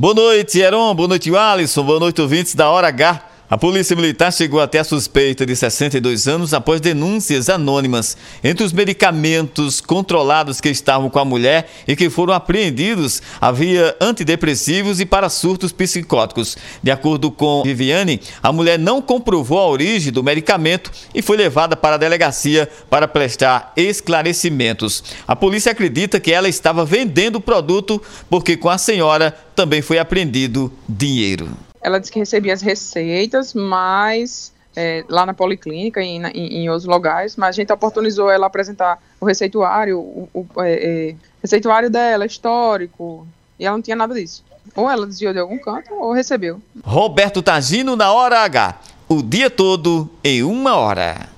Boa noite, Heron. Boa noite, Alisson. Boa noite, ouvintes da Hora H. A polícia militar chegou até a suspeita de 62 anos após denúncias anônimas entre os medicamentos controlados que estavam com a mulher e que foram apreendidos. Havia antidepressivos e para surtos psicóticos. De acordo com Viviane, a mulher não comprovou a origem do medicamento e foi levada para a delegacia para prestar esclarecimentos. A polícia acredita que ela estava vendendo o produto porque com a senhora também foi apreendido dinheiro. Ela disse que recebia as receitas, mas é, lá na policlínica e em, outros lugares, mas a gente oportunizou ela apresentar o receituário, o, o é, é, receituário dela, histórico, e ela não tinha nada disso. Ou ela desviou de algum canto, ou recebeu. Roberto Tagino na Hora H. O dia todo em uma hora.